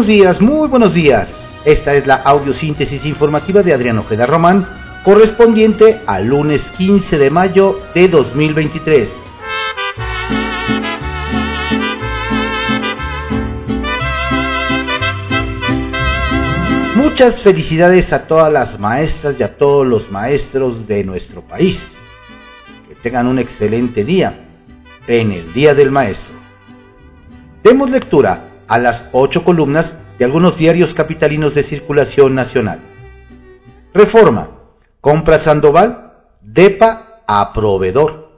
Buenos días, muy buenos días. Esta es la audiosíntesis informativa de Adrián Ojeda Román, correspondiente al lunes 15 de mayo de 2023. Muchas felicidades a todas las maestras y a todos los maestros de nuestro país. Que tengan un excelente día en el Día del Maestro. Demos lectura a las ocho columnas de algunos diarios capitalinos de circulación nacional. Reforma. Compra Sandoval. DEPA a proveedor.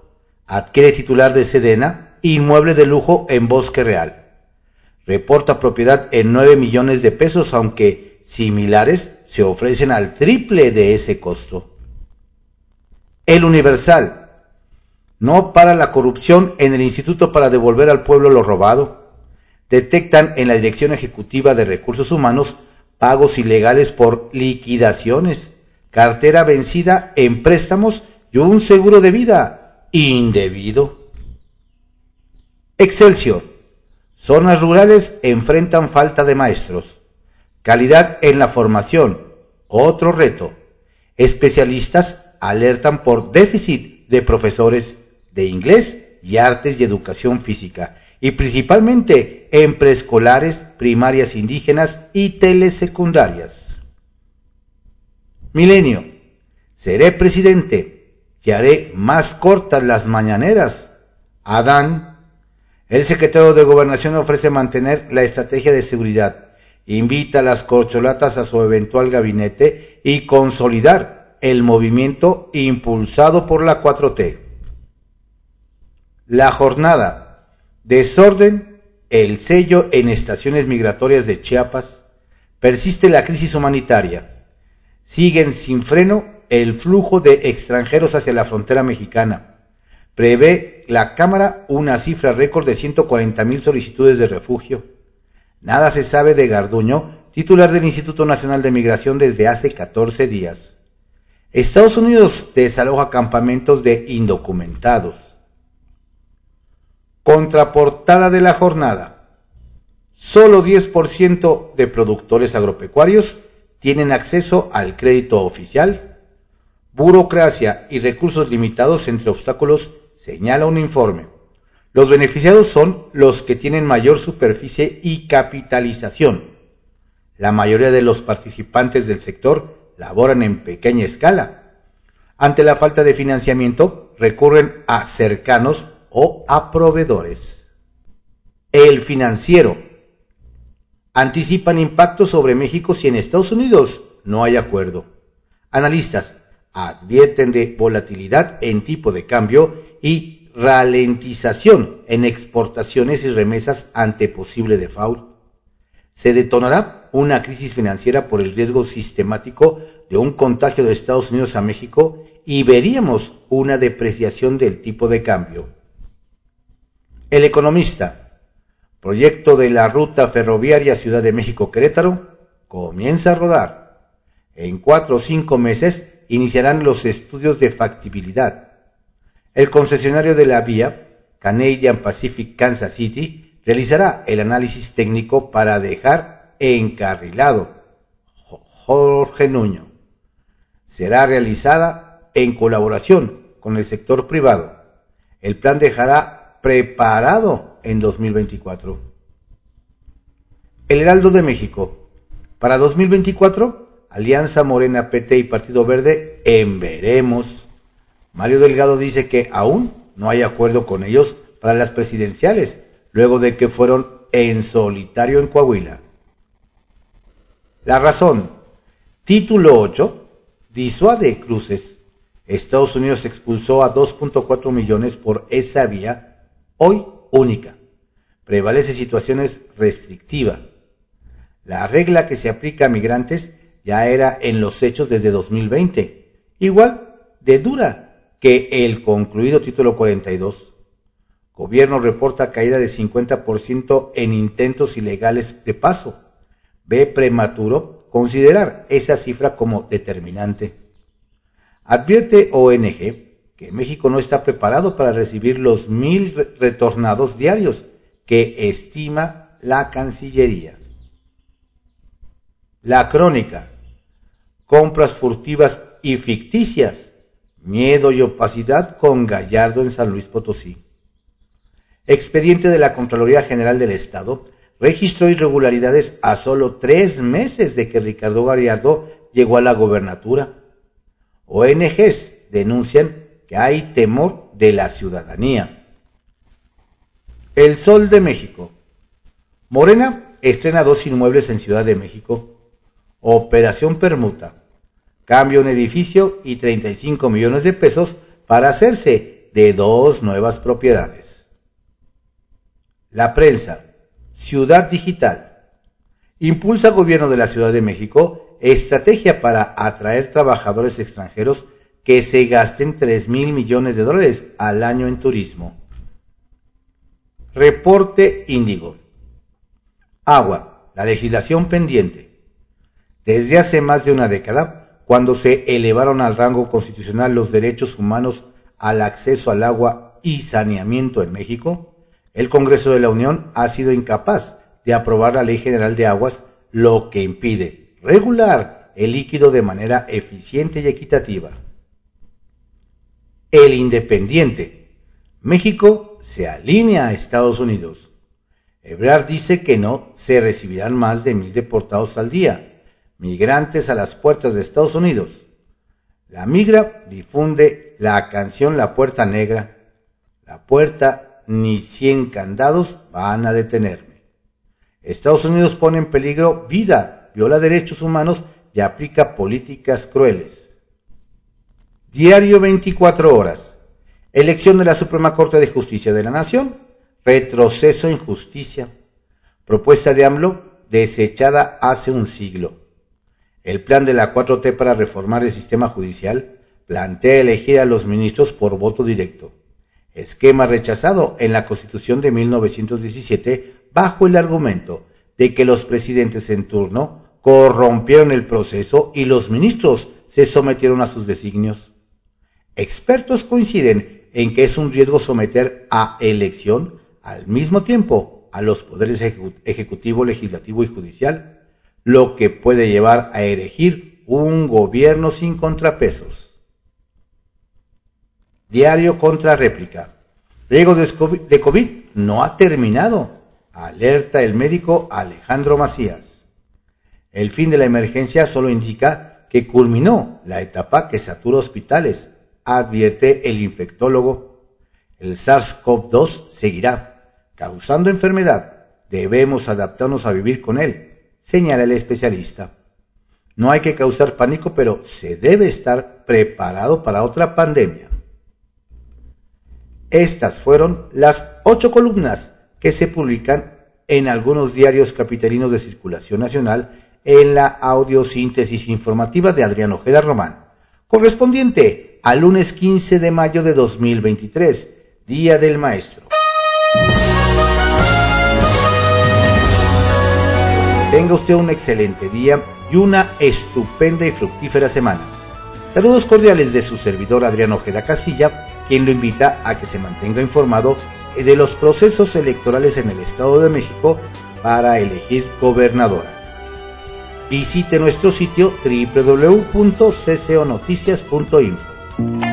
Adquiere titular de Sedena. Inmueble de lujo en Bosque Real. Reporta propiedad en 9 millones de pesos, aunque similares se ofrecen al triple de ese costo. El Universal. No para la corrupción en el Instituto para devolver al pueblo lo robado detectan en la Dirección Ejecutiva de Recursos Humanos pagos ilegales por liquidaciones, cartera vencida en préstamos y un seguro de vida indebido. Excelsior. Zonas rurales enfrentan falta de maestros. Calidad en la formación. Otro reto. Especialistas alertan por déficit de profesores de inglés y artes y educación física y principalmente en preescolares, primarias indígenas y telesecundarias. Milenio. Seré presidente y haré más cortas las mañaneras. Adán. El secretario de Gobernación ofrece mantener la estrategia de seguridad. Invita a las corcholatas a su eventual gabinete y consolidar el movimiento impulsado por la 4T. La jornada Desorden, el sello en estaciones migratorias de Chiapas. Persiste la crisis humanitaria. Siguen sin freno el flujo de extranjeros hacia la frontera mexicana. Prevé la Cámara una cifra récord de 140 mil solicitudes de refugio. Nada se sabe de Garduño, titular del Instituto Nacional de Migración desde hace 14 días. Estados Unidos desaloja campamentos de indocumentados. Contraportada de la jornada. Solo 10% de productores agropecuarios tienen acceso al crédito oficial. Burocracia y recursos limitados entre obstáculos, señala un informe. Los beneficiados son los que tienen mayor superficie y capitalización. La mayoría de los participantes del sector laboran en pequeña escala. Ante la falta de financiamiento, recurren a cercanos o a proveedores. El financiero. Anticipan impactos sobre México si en Estados Unidos no hay acuerdo. Analistas advierten de volatilidad en tipo de cambio y ralentización en exportaciones y remesas ante posible default. Se detonará una crisis financiera por el riesgo sistemático de un contagio de Estados Unidos a México y veríamos una depreciación del tipo de cambio. El Economista. Proyecto de la ruta ferroviaria Ciudad de México-Querétaro comienza a rodar. En cuatro o cinco meses iniciarán los estudios de factibilidad. El concesionario de la vía, Canadian Pacific Kansas City, realizará el análisis técnico para dejar encarrilado Jorge Nuño. Será realizada en colaboración con el sector privado. El plan dejará preparado en 2024. El Heraldo de México. Para 2024, Alianza Morena, PT y Partido Verde en veremos. Mario Delgado dice que aún no hay acuerdo con ellos para las presidenciales, luego de que fueron en solitario en Coahuila. La razón. Título 8. Disuade cruces. Estados Unidos expulsó a 2.4 millones por esa vía hoy única. Prevalece situaciones restrictiva. La regla que se aplica a migrantes ya era en los hechos desde 2020, igual de dura que el concluido título 42. Gobierno reporta caída de 50% en intentos ilegales de paso. Ve prematuro considerar esa cifra como determinante. Advierte ONG México no está preparado para recibir los mil retornados diarios que estima la Cancillería. La Crónica, compras furtivas y ficticias, miedo y opacidad con Gallardo en San Luis Potosí. Expediente de la Contraloría General del Estado registró irregularidades a solo tres meses de que Ricardo Gallardo llegó a la gobernatura. ONGs denuncian hay temor de la ciudadanía. El Sol de México. Morena estrena dos inmuebles en Ciudad de México. Operación Permuta cambia un edificio y 35 millones de pesos para hacerse de dos nuevas propiedades. La prensa, Ciudad Digital. Impulsa Gobierno de la Ciudad de México estrategia para atraer trabajadores extranjeros que se gasten 3 mil millones de dólares al año en turismo. Reporte Índigo. Agua, la legislación pendiente. Desde hace más de una década, cuando se elevaron al rango constitucional los derechos humanos al acceso al agua y saneamiento en México, el Congreso de la Unión ha sido incapaz de aprobar la Ley General de Aguas, lo que impide regular el líquido de manera eficiente y equitativa. El Independiente. México se alinea a Estados Unidos. Ebrard dice que no se recibirán más de mil deportados al día Migrantes a las puertas de Estados Unidos. La migra difunde la canción La Puerta Negra. La puerta ni cien candados van a detenerme. Estados Unidos pone en peligro vida, viola derechos humanos y aplica políticas crueles. Diario 24 horas. Elección de la Suprema Corte de Justicia de la Nación. Retroceso en justicia. Propuesta de AMLO desechada hace un siglo. El plan de la 4T para reformar el sistema judicial plantea elegir a los ministros por voto directo, esquema rechazado en la Constitución de 1917 bajo el argumento de que los presidentes en turno corrompieron el proceso y los ministros se sometieron a sus designios. Expertos coinciden en que es un riesgo someter a elección al mismo tiempo a los poderes ejecutivo, legislativo y judicial lo que puede llevar a erigir un gobierno sin contrapesos. Diario contra réplica. Riego de COVID no ha terminado. Alerta el médico Alejandro Macías. El fin de la emergencia solo indica que culminó la etapa que satura hospitales, advierte el infectólogo. El SARS-CoV-2 seguirá causando enfermedad. Debemos adaptarnos a vivir con él señala el especialista. No hay que causar pánico, pero se debe estar preparado para otra pandemia. Estas fueron las ocho columnas que se publican en algunos diarios capitalinos de circulación nacional en la audiosíntesis informativa de Adrián Ojeda Román, correspondiente al lunes 15 de mayo de 2023, Día del Maestro. Tenga usted un excelente día y una estupenda y fructífera semana. Saludos cordiales de su servidor Adrián Ojeda Casilla, quien lo invita a que se mantenga informado de los procesos electorales en el Estado de México para elegir gobernadora. Visite nuestro sitio www.cconoticias.info. Thank you.